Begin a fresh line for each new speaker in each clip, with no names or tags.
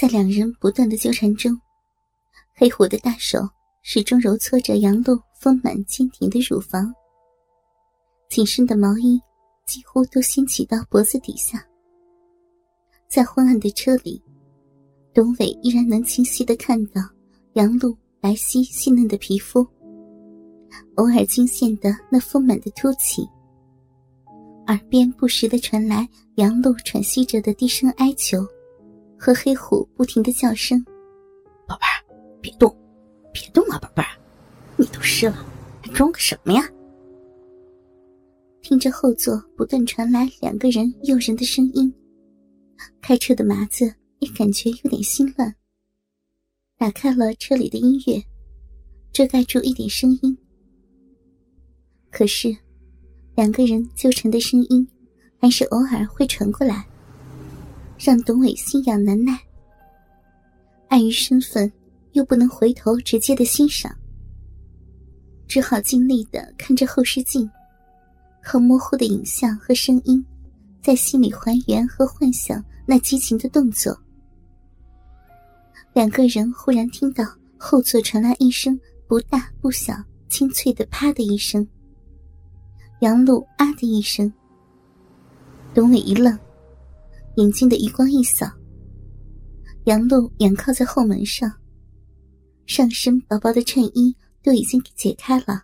在两人不断的纠缠中，黑虎的大手始终揉搓着杨露丰满坚挺的乳房，紧身的毛衣几乎都掀起到脖子底下。在昏暗的车里，董伟依然能清晰的看到杨露白皙细嫩的皮肤，偶尔惊现的那丰满的凸起，耳边不时的传来杨露喘息着的低声哀求。和黑虎不停的叫声：“
宝贝儿，别动，别动啊，宝贝儿，你都湿了，还装个什么呀？”
听着后座不断传来两个人诱人的声音，开车的麻子也感觉有点心乱。打开了车里的音乐，遮盖住一点声音。可是，两个人纠缠的声音，还是偶尔会传过来。让董伟心痒难耐，碍于身份，又不能回头直接的欣赏，只好尽力的看着后视镜，靠模糊的影像和声音，在心里还原和幻想那激情的动作。两个人忽然听到后座传来一声不大不小、清脆的“啪”的一声，杨璐“啊”的一声，董伟一愣。眼睛的余光一扫，杨璐仰靠在后门上，上身薄薄的衬衣都已经给解开了，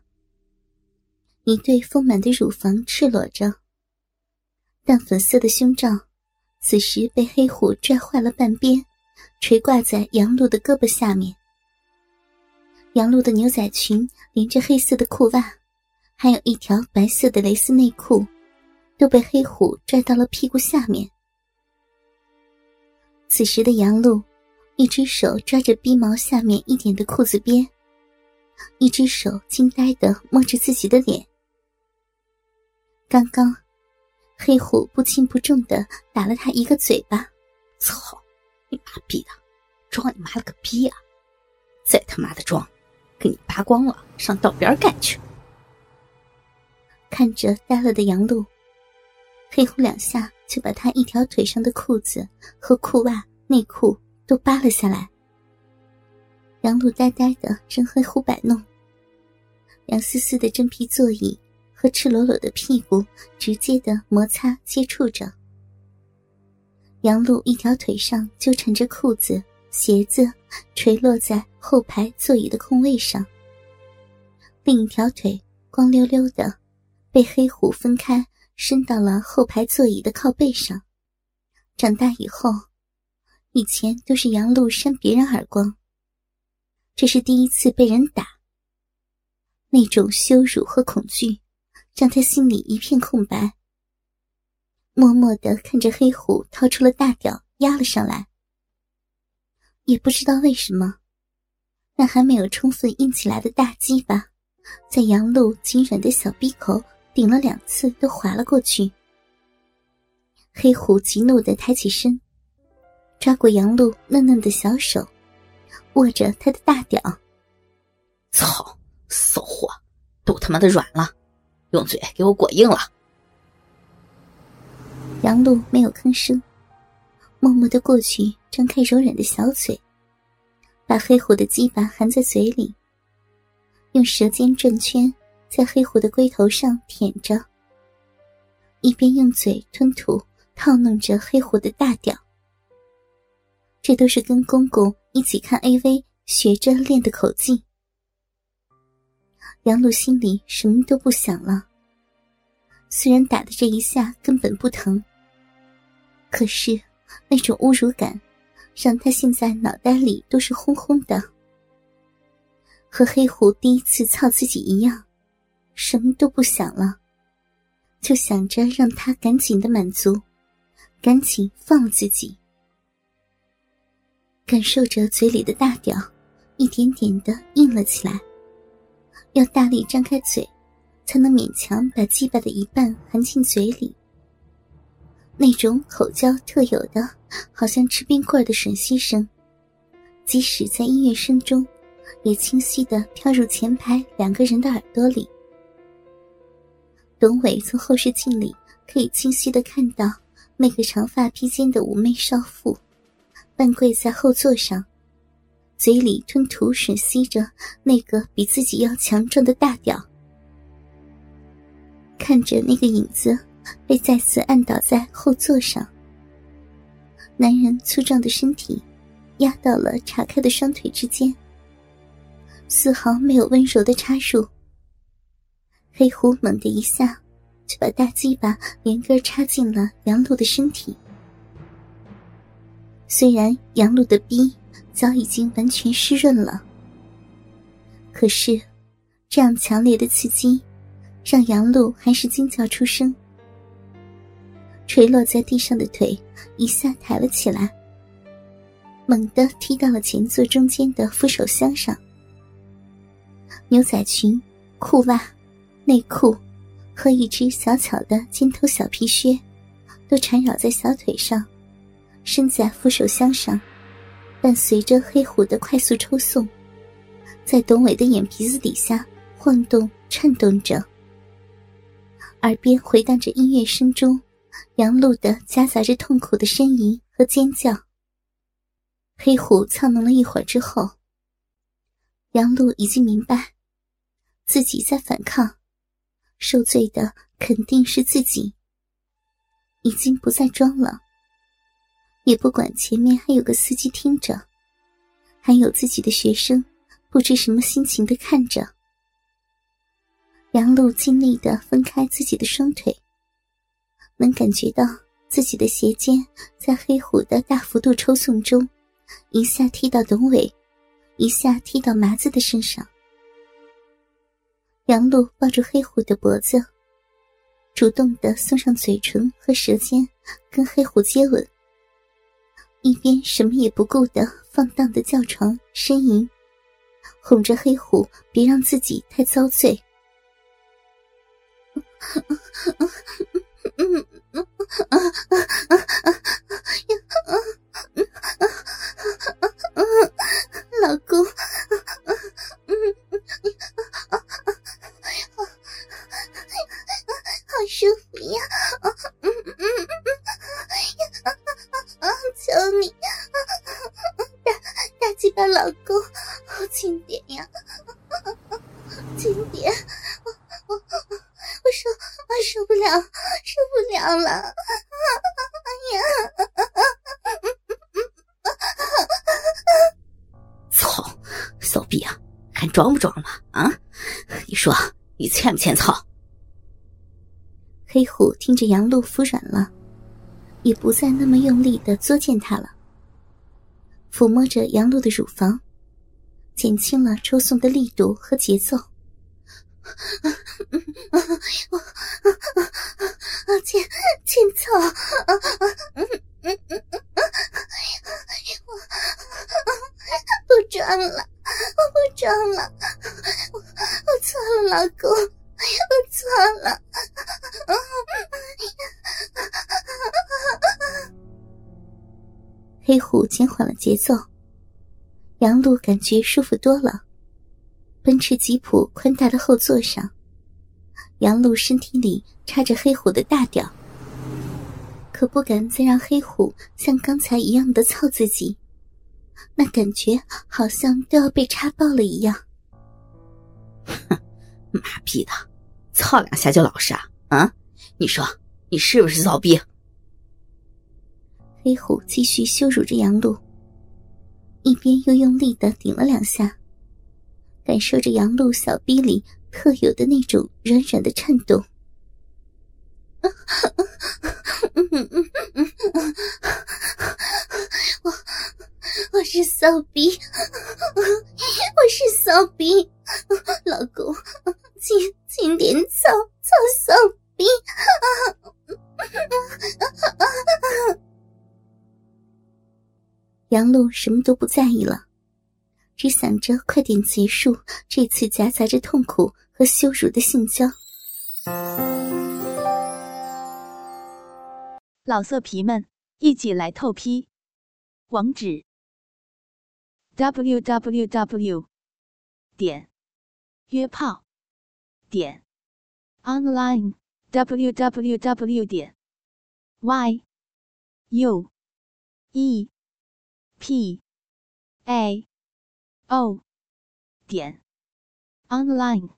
一对丰满的乳房赤裸着，淡粉色的胸罩此时被黑虎拽坏了半边，垂挂在杨璐的胳膊下面。杨璐的牛仔裙连着黑色的裤袜，还有一条白色的蕾丝内裤，都被黑虎拽到了屁股下面。此时的杨露，一只手抓着逼毛下面一点的裤子边，一只手惊呆的摸着自己的脸。刚刚，黑虎不轻不重的打了他一个嘴巴。
操，你妈逼的，装你妈了个逼啊！再他妈的装，给你扒光了，上道边干去！
看着呆了的杨露，黑虎两下。就把他一条腿上的裤子和裤袜、内裤都扒了下来。杨露呆呆的任黑虎摆弄，凉丝丝的真皮座椅和赤裸裸的屁股直接的摩擦接触着。杨露一条腿上纠缠着裤子、鞋子，垂落在后排座椅的空位上；另一条腿光溜溜的，被黑虎分开。伸到了后排座椅的靠背上。长大以后，以前都是杨露扇别人耳光，这是第一次被人打。那种羞辱和恐惧，让他心里一片空白。默默的看着黑虎掏出了大屌压了上来，也不知道为什么，那还没有充分硬起来的大鸡巴，在杨露紧软的小闭口。顶了两次都滑了过去，黑虎急怒的抬起身，抓过杨露嫩嫩的小手，握着他的大屌。
操，骚货，都他妈的软了，用嘴给我裹硬了。
杨露没有吭声，默默的过去，张开柔软的小嘴，把黑虎的鸡巴含在嘴里，用舌尖转圈。在黑虎的龟头上舔着，一边用嘴吞吐套弄着黑虎的大屌。这都是跟公公一起看 AV 学着练的口技。杨露心里什么都不想了。虽然打的这一下根本不疼，可是那种侮辱感，让他现在脑袋里都是轰轰的。和黑虎第一次操自己一样。什么都不想了，就想着让他赶紧的满足，赶紧放自己。感受着嘴里的大屌一点点的硬了起来，要大力张开嘴，才能勉强把鸡巴的一半含进嘴里。那种口交特有的，好像吃冰棍的吮吸声，即使在音乐声中，也清晰的飘入前排两个人的耳朵里。董伟从后视镜里可以清晰的看到那个长发披肩的妩媚少妇，半跪在后座上，嘴里吞吐吮吸着那个比自己要强壮的大屌。看着那个影子被再次按倒在后座上，男人粗壮的身体压到了岔开的双腿之间，丝毫没有温柔的插入。黑虎猛地一下，就把大鸡巴连根插进了杨璐的身体。虽然杨璐的逼早已经完全湿润了，可是这样强烈的刺激，让杨璐还是惊叫出声。垂落在地上的腿一下抬了起来，猛地踢到了前座中间的扶手箱上。牛仔裙、裤袜。内裤和一只小巧的尖头小皮靴，都缠绕在小腿上，伸在扶手箱上，伴随着黑虎的快速抽送，在董伟的眼皮子底下晃动颤动着，耳边回荡着音乐声中杨璐的夹杂着痛苦的呻吟和尖叫。黑虎操弄了一会儿之后，杨璐已经明白自己在反抗。受罪的肯定是自己，已经不再装了，也不管前面还有个司机听着，还有自己的学生，不知什么心情的看着。杨璐尽力的分开自己的双腿，能感觉到自己的鞋尖在黑虎的大幅度抽送中，一下踢到董伟，一下踢到麻子的身上。杨露抱住黑虎的脖子，主动的送上嘴唇和舌尖，跟黑虎接吻，一边什么也不顾的放荡的叫床呻吟，哄着黑虎别让自己太遭罪。骚逼啊，敢
装不装了啊？你说你欠不欠操？
黑虎听着杨露服软了，也不再那么用力的作践他了，抚摸着杨露的乳房，减轻了抽送的力度和节奏。黑虎减缓了节奏，杨璐感觉舒服多了。奔驰吉普宽大的后座上，杨璐身体里插着黑虎的大屌，可不敢再让黑虎像刚才一样的操自己。那感觉好像都要被插爆了一样。
哼，妈逼的，操两下就老实啊？啊，你说你是不是骚逼？
黑虎继续羞辱着杨璐，一边又用力的顶了两下，感受着杨璐小逼里特有的那种软软的颤动。我。我是骚逼，我是骚逼，老公，轻轻点操操骚逼。杨璐什么都不在意了，只想着快点结束这次夹杂着痛苦和羞辱的性交。
老色皮们，一起来透批！网址：w w w 点约炮点 online w w w 点 y u e p a o 点 online。